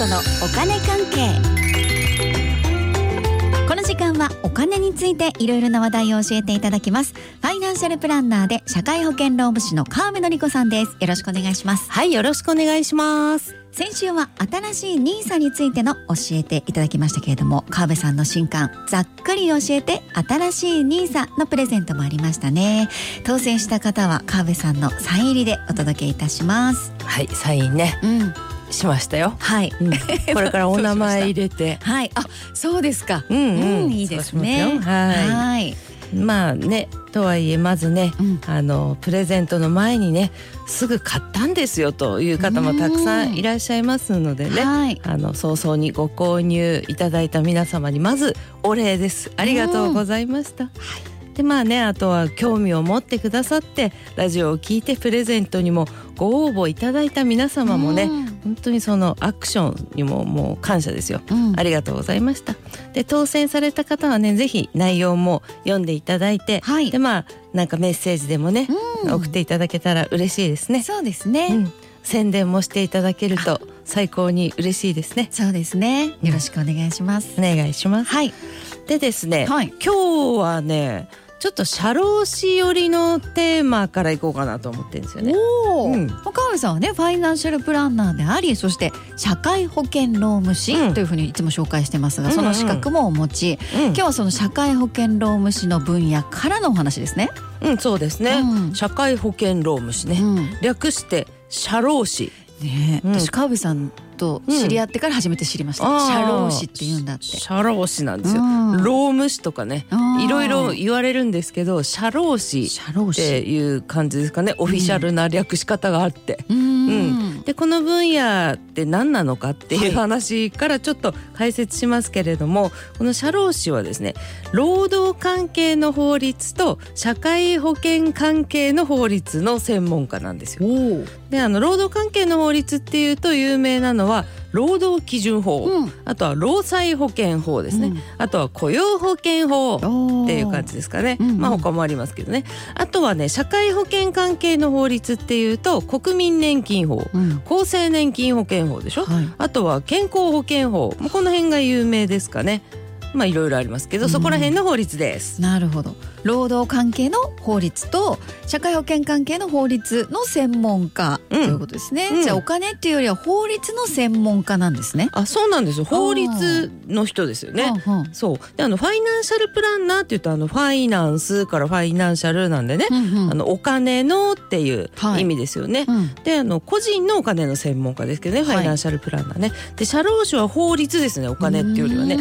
子のお金関係。この時間はお金についていろいろな話題を教えていただきます。ファイナンシャルプランナーで社会保険労務士の川辺典子さんです。よろしくお願いします。はいよろしくお願いします。先週は新しいニーサについての教えていただきましたけれども川辺さんの新刊ざっくり教えて新しいニーサのプレゼントもありましたね。当選した方は川辺さんのサイン入りでお届けいたします。はいサインね。うんしましたよ、はい、うん、これからお名前入れて。はい。あそうですか。うんうん、うんいいですね。すよ。はい。はい。まあねとはいえまずね、うん。あのプレゼントの前にねすぐ買ったんですよという方もたくさんいらっしゃいますのでね、はい。あの早々にご購入いただいた皆様にまずお礼です。ありがとうございました、でまあねあとは興味を持ってくださってラジオを聞いてプレゼントにもご応募いただいた皆様もね、うん本当にそのアクションにももう感謝ですよ、うん。ありがとうございました。で当選された方はねぜひ内容も読んでいただいて、はい。でまあなんかメッセージでもね、うん。送っていただけたら嬉しいですね、そうですね、うん、宣伝もしていただけると最高に嬉しいですね。そうですね。よろしくお願いします、お願いします。はい。でですね、はい。今日はねちょっと社労士寄りのテーマからいこうかなと思ってるんですよね。おお、うん。岡部さんはねファイナンシャルプランナーでありそして社会保険労務士うん。というふうにいつも紹介してますが、うんうんその資格もお持ち、うん。今日はその社会保険労務士の分野からのお話ですね。うん、そうですね、うん。社会保険労務士ね、うん。略して社労士。ね私川部さんと知り合ってから初めて知りました、あー。社労士って言うんだって。社労士なんですよ、うん。労務士とかねいろいろ言われるんですけど社労士っ社労士ていう感じですかね。オフィシャルな略し方があって、うん。うんでこの分野って何なのかっていうはい話からちょっと解説しますけれども、この社労士はですね労働関係の法律と社会保険関係の法律の専門家なんですよ。であの労働関係の法律っていうと有名なのは労働基準法、うん。あとは労災保険法ですね、うん。あとは雇用保険法おっていう感じですかね、うんうん。まあ他もありますけどね。あとはね社会保険関係の法律っていうと国民年金法うん、厚生年金保険法でしょ、はい。あとは健康保険法。この辺が有名ですかねまあいろいろありますけど、そこら辺の法律です。なるほど。労働関係の法律と社会保険関係の法律の専門家ということですね、うん。じゃあお金っていうよりは法律の専門家なんですね。あそうなんです。よ法律の人ですよね。そう。であのファイナンシャルプランナーって言うとあのファイナンスからファイナンシャルなんでね、うんうん。あのお金のっていうはい。意味ですよね。うん。であの個人のお金の専門家ですけどね、ファイナンシャルプランナーね。で社労士は法律ですねお金っていうよりはね。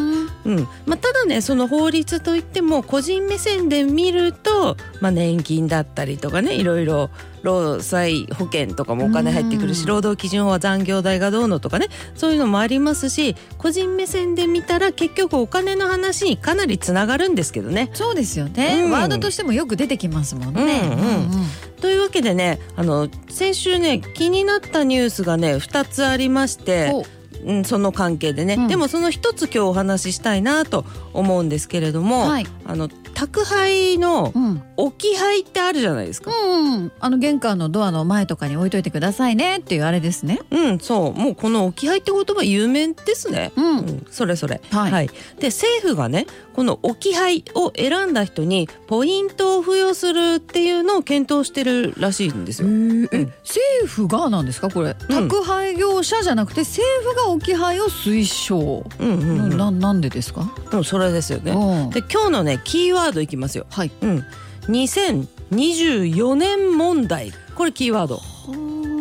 うんうんまあ、ただねその法律といっても個人目線で見ると、まあ、年金だったりとかねいろいろ労災保険とかもお金入ってくるしうん労働基準法は残業代がどうのとかねそういうのもありますし個人目線で見たら結局お金の話にかなりつながるんですけどね。そうですよね、うんワードとしてもよく出てきますもんね。うんうんというわけでねあの先週ね気になったニュースがね2つありまして。おうん、その関係でね、うん。でもその一つ今日お話ししたいなと思うんですけれども、はい。あの宅配のうん。置き配ってあるじゃないですか。うんうん、あの玄関のドアの前とかに置いといてくださいね。っていうあれですね。うん、そう、もうこの置き配って言葉有名ですね。うん。うん、それそれ。はい。で、政府がね、この置き配を選んだ人にポイントを付与するっていうのを検討してるらしいんですよ。えうん。政府がなんですか？これ、宅配業者じゃなくて政府が置き配を推奨、うんうんうん。ななんでですか、うん、それですよね。うん。で、今日のね、キーワードいきますよ。はい。うん、2024年問題。これキーワード。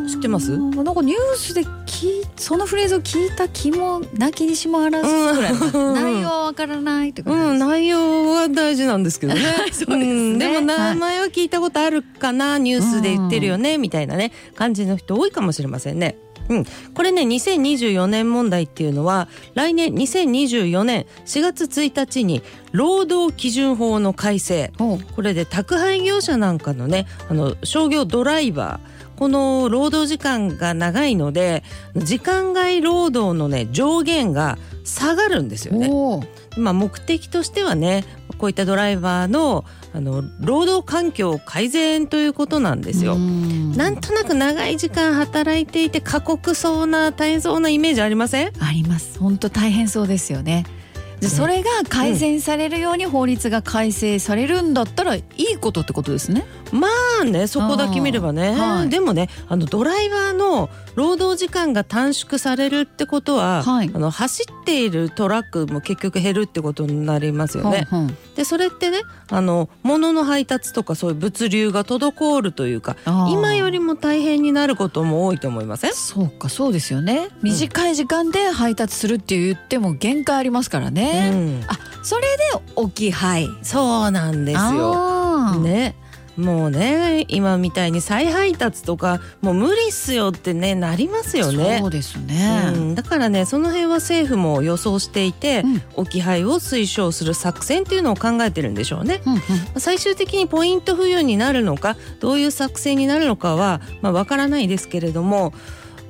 知ってます？なんかニュースで聞いそのフレーズを聞いた気もなきにしもあらず。ぐらい、うん。内容はわからないって感じうん、内容は大事なんですけどね。そうですね。ん。でもはい。名前は聞いたことあるかな、ニュースで言ってるよね、みたいなね。感じの人多いかもしれませんね。うん、これね2024年問題っていうのは来年2024年4月1日に労働基準法の改正。これで宅配業者なんかのねあの商業ドライバー。この労働時間が長いので時間外労働のね上限が下がるんですよね。まあ、目的としてはねこういったドライバーのあの労働環境改善ということなんですよ。なんとなく長い時間働いていて過酷そうな大変そうなイメージありません？あります。本当大変そうですよねでそれが改善されるように法律が改正されるんだったらいいことってことですね。まあねそこだけ見ればね、はい、でもねあのドライバーの労働時間が短縮されるってことは、はい、あの走っているトラックも結局減るってことになりますよね。はんでそれってねあの物の配達とかそういう物流が滞るというか今よりも大変になることも多いと思いません？そうかそうですよね。短い時間で配達するって言っても限界ありますからね、うん、あそれで置き配。そうなんですよ。ね。もうね今みたいに再配達とかもう無理っすよってねなりますよね。そうですね、うん、だからねその辺は政府も予想していて、うん、置き配を推奨する作戦っていうのを考えてるんでしょうね、うんうん、最終的にポイント付与になるのかどういう作戦になるのかはまあわからないですけれども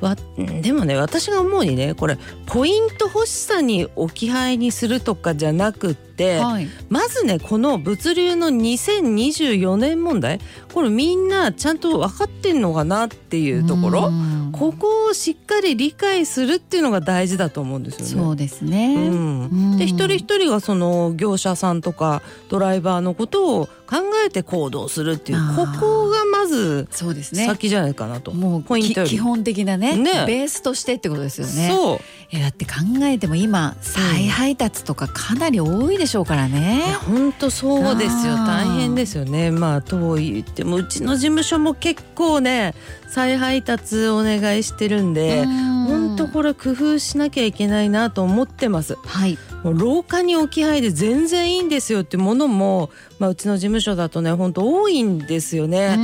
わでもね私が思うにねこれポイント欲しさに置き配にするとかじゃなくて、はい、まずねこの物流の2024年問題これみんなちゃんと分かってんのかなっていうところここをしっかり理解するっていうのが大事だと思うんですよね。そうですね、うん、で一人一人がその業者さんとかドライバーのことを考えて行動するっていうここがまず先じゃないかなと。もうポイント基本的なね、ね、ベースとしてってことですよね。そういだって考えても今再配達とかかなり多いでしょうからね。本当そうですよ大変ですよね。まあと言ってもうちの事務所も結構ね再配達お願いしてるんで本当これ工夫しなきゃいけないなと思ってます。はい、廊下に置き配で全然いいんですよってものも、まあ、うちの事務所だとね本当多いんですよね。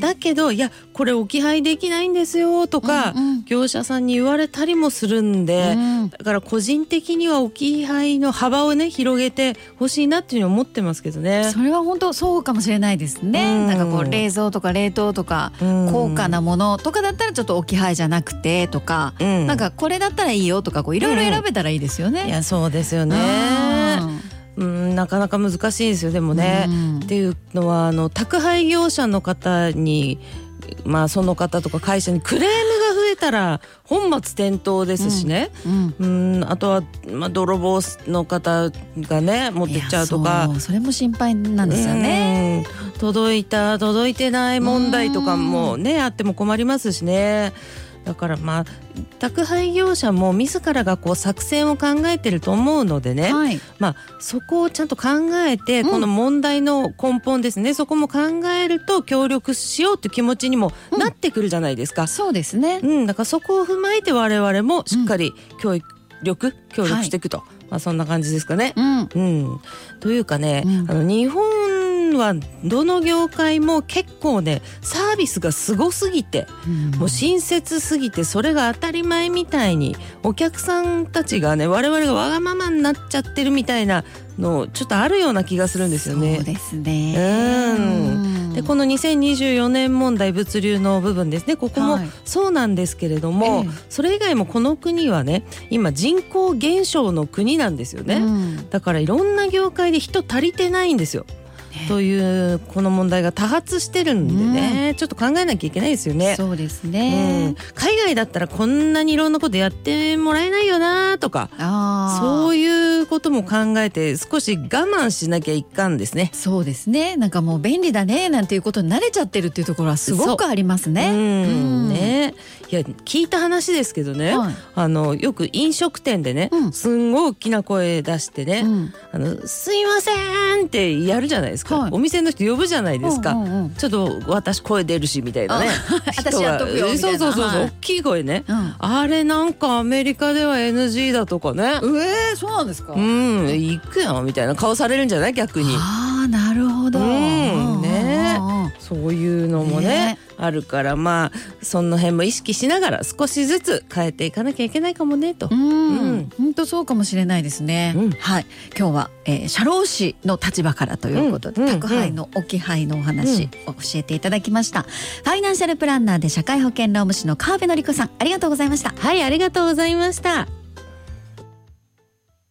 だけどいやこれ置き配できないんですよとか、うんうん、業者さんに言われたりもするんで、うん、だから個人的には置き配の幅をね広げてほしいなっていうふうに思ってますけどね。それは本当そうかもしれないですね。なんかこう冷蔵とか冷凍とか高価なものとかだったらちょっと置き配じゃなくてとか、うん、なんかこれだったらいいよとかこういろいろ選べたらいいですよね。いやそうですよね。うん、なかなか難しいですよでもね。っていうのはあの宅配業者の方にまあその方とか会社にクレームが増えたら本末転倒ですしね、うん、うん。あとは、まあ、泥棒の方がね持ってっちゃうとか。それも心配なんですよね。届いた届いてない問題とかもねあっても困りますしね。だからまあ宅配業者も自らがこう作戦を考えてると思うのでね、はい、まあそこをちゃんと考えて、この問題の根本ですねそこも考えると協力しようって気持ちにもなってくるじゃないですか。うん、そうですね、うん、だからそこを踏まえて我々もしっかり教育、力協力していくと、はい、まあ、そんな感じですかね。うん、うん、というかね、あの日本はどの業界も結構ねサービスがすごすぎて、うん、もう親切すぎてそれが当たり前みたいにお客さんたちがね我々がわがままになっちゃってるみたいなのちょっとあるような気がするんですよね。そうですね。うん。でこの2024年問題物流の部分ですね。ここもそうなんですけれども、はい、それ以外もこの国はね今人口減少の国なんですよね、うん、だからいろんな業界で人足りてないんですよ。というこの問題が多発してるんでね、うん、ちょっと考えなきゃいけないですよね。そうですね、うん、海外だったらこんなにいろんなことやってもらえないよなとかそういうことも考えて少し我慢しなきゃいかんですね。そうですね。なんかもう便利だねなんていうことに慣れちゃってるっていうところはすごくありますね。うん。ね。いや聞いた話ですけどね、はい、あのよく飲食店でね、すんごい大きな声出してね「あのすいません」ってやるじゃないですか。ですか、はい、お店の人呼ぶじゃないですか、うんうんうん、ちょっと私声出るしみたいなね。私やっとくよみそうそうそう、はい、大きい声ね、うん、あれなんかアメリカでは NG だとかね。えー、そうなんですか。うん。行くよみたいな顔されるんじゃない？逆に。ああなるほど、うん、ねそういうのもね、ね、あるからまあその辺も意識しながら少しずつ変えていかなきゃいけないかもねと。うん、本当そうかもしれないですね。うん、はい、今日は、えー、社労士の立場からということで、うん、宅配の置き配のお話を教えていただきました。ファイナンシャルプランナーで社会保険労務士の川辺典子さんありがとうございました。はい、ありがとうございました。